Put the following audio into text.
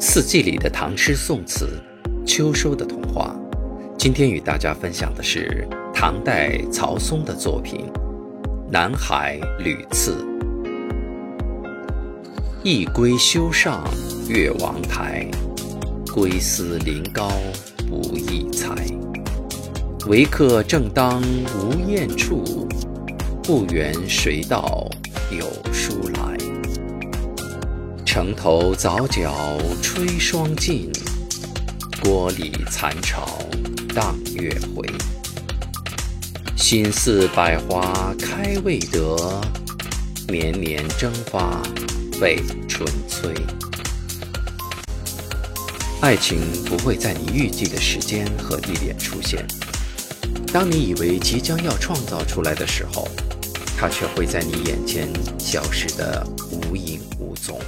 四季里的唐诗宋词，秋收的童话。今天与大家分享的是唐代曹嵩的作品《南海屡次》。一归修上越王台，归思临高不易才。为客正当无厌处，不缘谁道有书来。城头早角吹霜尽，锅里残潮荡月回。心似百花开未得，年年争花为春催。爱情不会在你预计的时间和地点出现，当你以为即将要创造出来的时候，它却会在你眼前消失得无影无踪。